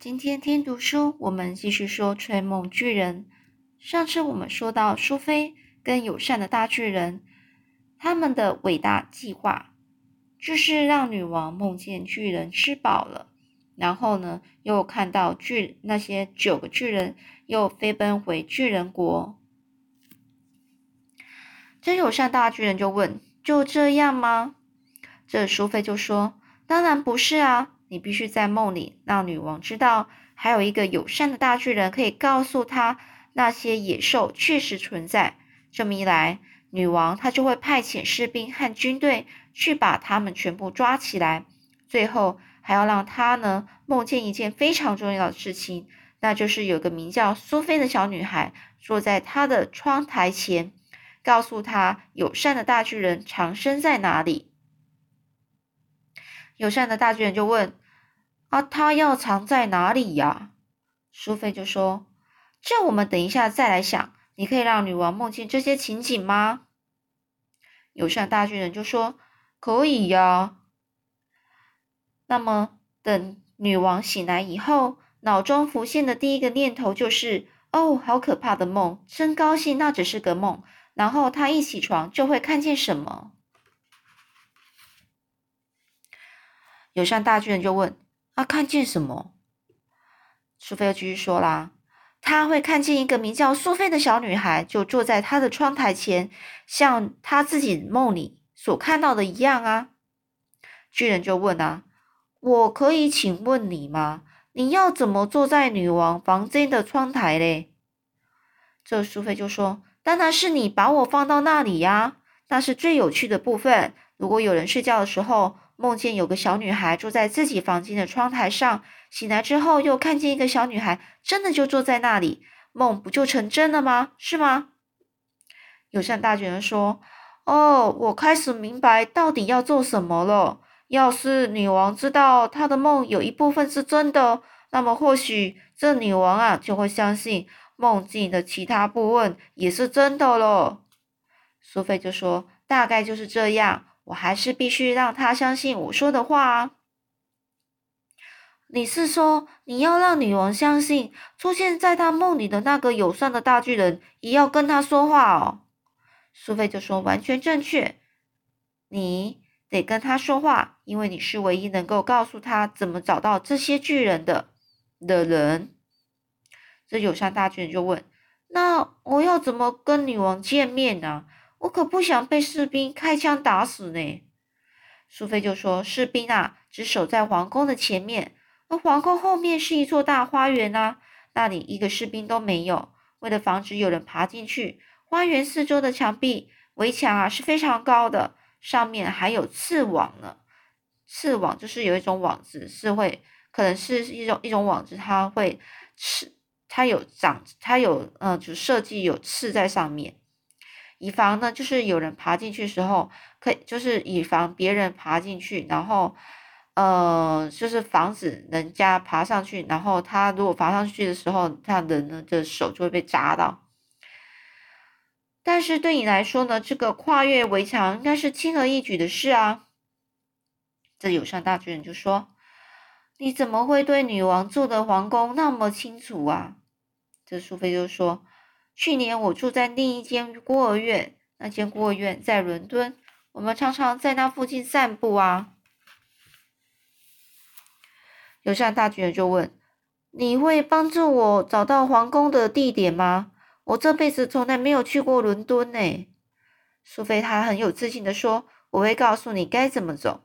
今天听读书，我们继续说吹梦巨人。上次我们说到苏菲跟友善的大巨人，他们的伟大计划就是让女王梦见巨人吃饱了，然后呢，又看到巨那些九个巨人又飞奔回巨人国。真友善大巨人就问：“就这样吗？”这苏菲就说：“当然不是啊。”你必须在梦里让女王知道，还有一个友善的大巨人可以告诉她那些野兽确实存在。这么一来，女王她就会派遣士兵和军队去把他们全部抓起来。最后还要让她呢梦见一件非常重要的事情，那就是有个名叫苏菲的小女孩坐在她的窗台前，告诉她友善的大巨人藏身在哪里。友善的大巨人就问。啊，他要藏在哪里呀？苏菲就说：“这我们等一下再来想。你可以让女王梦见这些情景吗？”友善大巨人就说：“可以呀。”那么，等女王醒来以后，脑中浮现的第一个念头就是：“哦，好可怕的梦！真高兴，那只是个梦。”然后她一起床就会看见什么？友善大巨人就问。他看见什么？苏菲又继续说啦：“他会看见一个名叫苏菲的小女孩，就坐在他的窗台前，像他自己梦里所看到的一样啊。”巨人就问啊：“我可以请问你吗？你要怎么坐在女王房间的窗台嘞？”这苏菲就说：“当然是你把我放到那里呀，那是最有趣的部分。如果有人睡觉的时候。”梦见有个小女孩坐在自己房间的窗台上，醒来之后又看见一个小女孩真的就坐在那里，梦不就成真了吗？是吗？友善大巨人说：“哦，我开始明白到底要做什么了。要是女王知道她的梦有一部分是真的，那么或许这女王啊就会相信梦境的其他部分也是真的了。”苏菲就说：“大概就是这样。”我还是必须让他相信我说的话啊！你是说你要让女王相信出现在她梦里的那个友善的大巨人也要跟她说话哦？苏菲就说：“完全正确，你得跟他说话，因为你是唯一能够告诉他怎么找到这些巨人的的人。”这友善大巨人就问：“那我要怎么跟女王见面呢？”我可不想被士兵开枪打死呢。苏菲就说：“士兵啊，只守在皇宫的前面，而皇宫后面是一座大花园啊，那里一个士兵都没有。为了防止有人爬进去，花园四周的墙壁围墙啊是非常高的，上面还有刺网呢。刺网就是有一种网子是会，可能是一种一种网子，它会刺，它有长，它有嗯，就设计有刺在上面。”以防呢，就是有人爬进去时候，可以就是以防别人爬进去，然后，呃，就是防止人家爬上去，然后他如果爬上去的时候，他的呢的手就会被扎到。但是对你来说呢，这个跨越围墙应该是轻而易举的事啊。这友善大巨人就说：“你怎么会对女王住的皇宫那么清楚啊？”这苏菲就说。去年我住在另一间孤儿院，那间孤儿院在伦敦，我们常常在那附近散步啊。友善大巨人就问：“你会帮助我找到皇宫的地点吗？我这辈子从来没有去过伦敦呢。”苏菲她很有自信的说：“我会告诉你该怎么走。”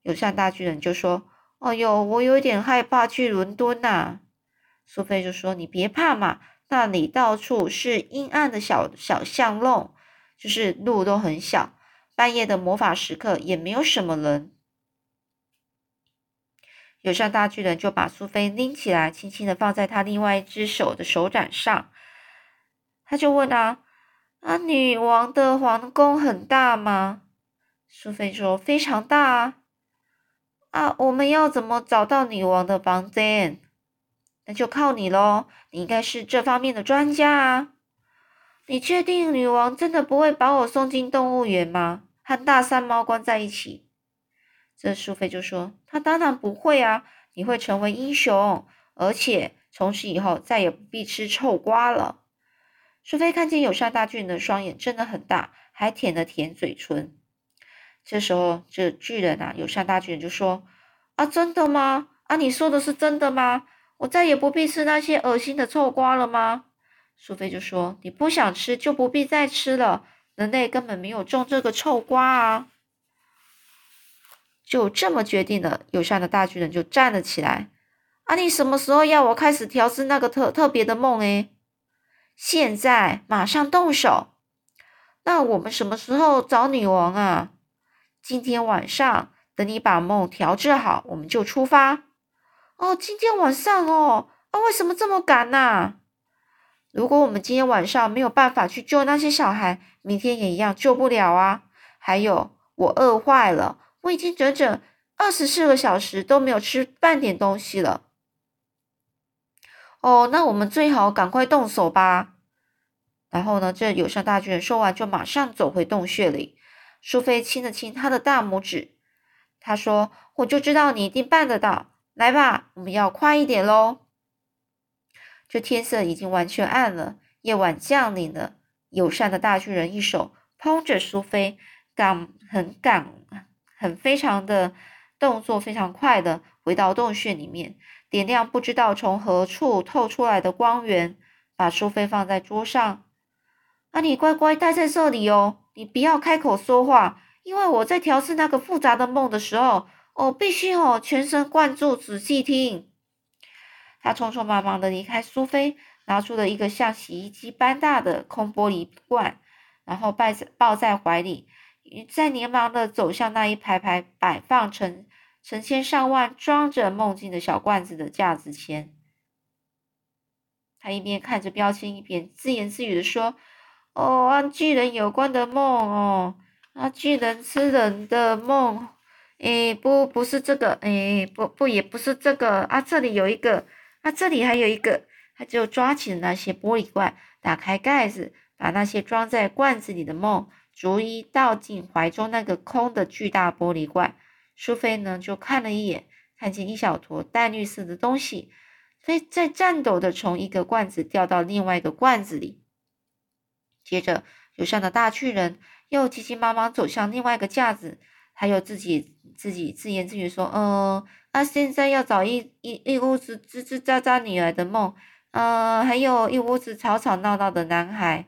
友善大巨人就说：“哎呦，我有点害怕去伦敦呐。”苏菲就说：“你别怕嘛。”那里到处是阴暗的小小巷弄，就是路都很小。半夜的魔法时刻也没有什么人。友善大巨人就把苏菲拎起来，轻轻的放在他另外一只手的手掌上。他就问啊：“啊，女王的皇宫很大吗？”苏菲说：“非常大啊。”啊，我们要怎么找到女王的房间？那就靠你喽，你应该是这方面的专家啊！你确定女王真的不会把我送进动物园吗？和大山猫关在一起？这苏菲就说：“她当然不会啊！你会成为英雄，而且从此以后再也不必吃臭瓜了。苏菲看见友善大巨人的双眼睁得很大，还舔了舔嘴唇。这时候，这巨人啊，友善大巨人就说：“啊，真的吗？啊，你说的是真的吗？我再也不必吃那些恶心的臭瓜了吗？”苏菲就说：“你不想吃，就不必再吃了。人类根本没有种这个臭瓜啊。”就这么决定了，友善的大巨人就站了起来。啊，你什么时候要我开始调制那个特特别的梦？诶？现在，马上动手。那我们什么时候找女王啊？今天晚上，等你把梦调制好，我们就出发。哦，今天晚上哦，啊，为什么这么赶呢？如果我们今天晚上没有办法去救那些小孩，明天也一样救不了啊。还有，我饿坏了。我已经整整二十四个小时都没有吃半点东西了。哦，那我们最好赶快动手吧。然后呢，这友善大巨人说完，就马上走回洞穴里。苏菲亲了亲他的大拇指，他说：“我就知道你一定办得到。来吧，我们要快一点喽。”这天色已经完全暗了，夜晚降临了。友善的大巨人一手捧着苏菲，赶很赶。很非常的动作非常快的回到洞穴里面，点亮不知道从何处透出来的光源，把苏菲放在桌上。啊，你乖乖待在这里哦，你不要开口说话，因为我在调试那个复杂的梦的时候，我必须哦全神贯注仔细听。他匆匆忙忙的离开苏菲，拿出了一个像洗衣机般大的空玻璃罐，然后抱在抱在怀里。在连忙的走向那一排排摆放成成千上万装着梦境的小罐子的架子前，他一边看着标签，一边自言自语的说：“哦，啊，巨人有关的梦哦，啊，巨人吃人的梦，诶，不，不是这个，诶，不不，也不是这个啊，这里有一个，啊，这里还有一个。”他就抓起了那些玻璃罐，打开盖子，把那些装在罐子里的梦。逐一倒进怀中那个空的巨大玻璃罐，苏菲呢就看了一眼，看见一小坨淡绿色的东西，飞在颤抖的从一个罐子掉到另外一个罐子里。接着，友善的大巨人又急急忙忙走向另外一个架子，他又自己自己自言自语说：“嗯，啊，现在要找一一一屋子吱吱喳喳女儿的梦，嗯，还有一屋子吵吵闹闹的男孩。”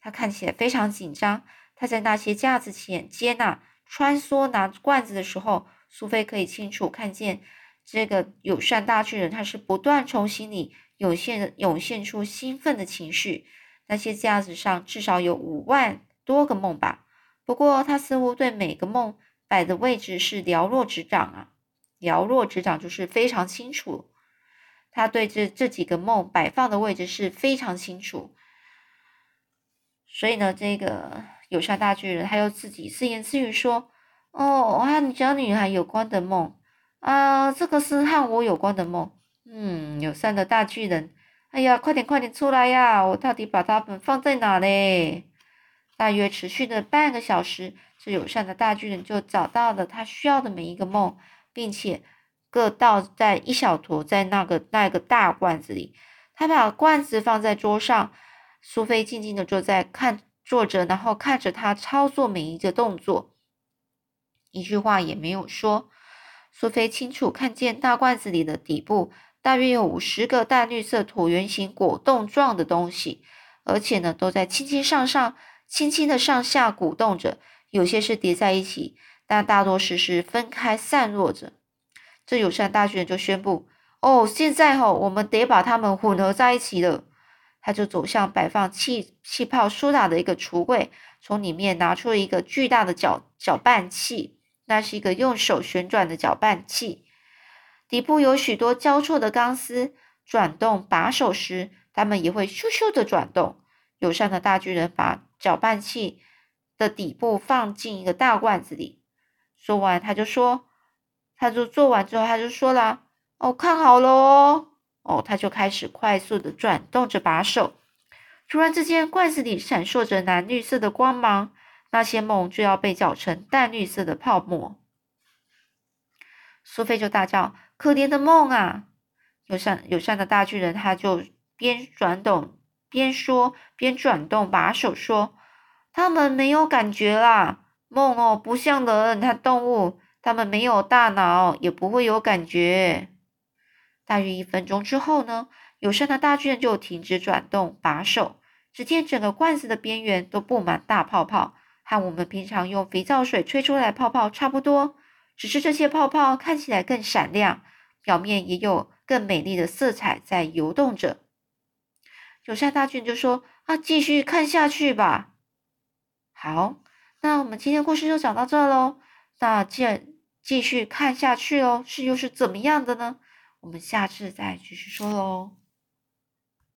他看起来非常紧张。他在那些架子前接纳穿梭拿罐子的时候，苏菲可以清楚看见这个友善大巨人，他是不断从心里涌现涌现出兴奋的情绪。那些架子上至少有五万多个梦吧，不过他似乎对每个梦摆的位置是了若指掌啊，了若指掌就是非常清楚。他对这这几个梦摆放的位置是非常清楚，所以呢，这个。友善大巨人，他又自己自言自语说：“哦，和小女孩有关的梦啊，这个是和我有关的梦。嗯，友善的大巨人，哎呀，快点快点出来呀！我到底把它们放在哪嘞？”大约持续了半个小时，这友善的大巨人就找到了他需要的每一个梦，并且各倒在一小坨在那个那个大罐子里。他把罐子放在桌上，苏菲静静的坐在看。坐着，然后看着他操作每一个动作，一句话也没有说。苏菲清楚看见大罐子里的底部大约有五十个淡绿色椭圆形果冻状的东西，而且呢都在轻轻上上、轻轻的上下鼓动着。有些是叠在一起，但大多是是分开散落着。这友善大巨人就宣布：“哦，现在吼，我们得把它们混合在一起了。”他就走向摆放气气泡苏打的一个橱柜，从里面拿出了一个巨大的搅搅拌器，那是一个用手旋转的搅拌器，底部有许多交错的钢丝，转动把手时，它们也会咻咻的转动。友善的大巨人把搅拌器的底部放进一个大罐子里，说完他就说，他就做完之后他就说了：“哦，看好了哦。”哦，他就开始快速的转动着把手。突然之间，罐子里闪烁着蓝绿色的光芒，那些梦就要被搅成淡绿色的泡沫。苏菲就大叫：“可怜的梦啊！”友善友善的大巨人他就边转动边说，边转动把手说：“他们没有感觉啦，梦哦，不像人和动物，他们没有大脑，也不会有感觉。”大约一分钟之后呢，友善的大巨人就停止转动把手，只见整个罐子的边缘都布满大泡泡，和我们平常用肥皂水吹出来泡泡差不多。只是这些泡泡看起来更闪亮，表面也有更美丽的色彩在游动着。友善大俊就说：“啊，继续看下去吧。”好，那我们今天故事就讲到这喽。那既然继续看下去喽，是又是怎么样的呢？我们下次再继续说喽。